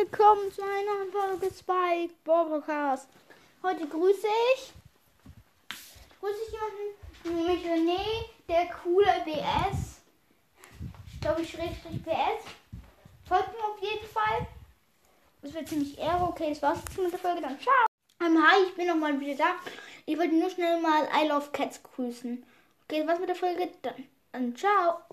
willkommen zu einer Folge Spike Bobocast. Heute grüße ich, grüße ich jemanden, nämlich René, der coole BS. Ich glaube, ich schrägstrich BS. Folgt mir auf jeden Fall. Das wird ziemlich ehre. Okay, das war's jetzt mit der Folge. Dann ciao. Um, hi, ich bin nochmal wieder da. Ich wollte nur schnell mal I Love Cats grüßen. Okay, das war's mit der Folge. Dann, dann ciao.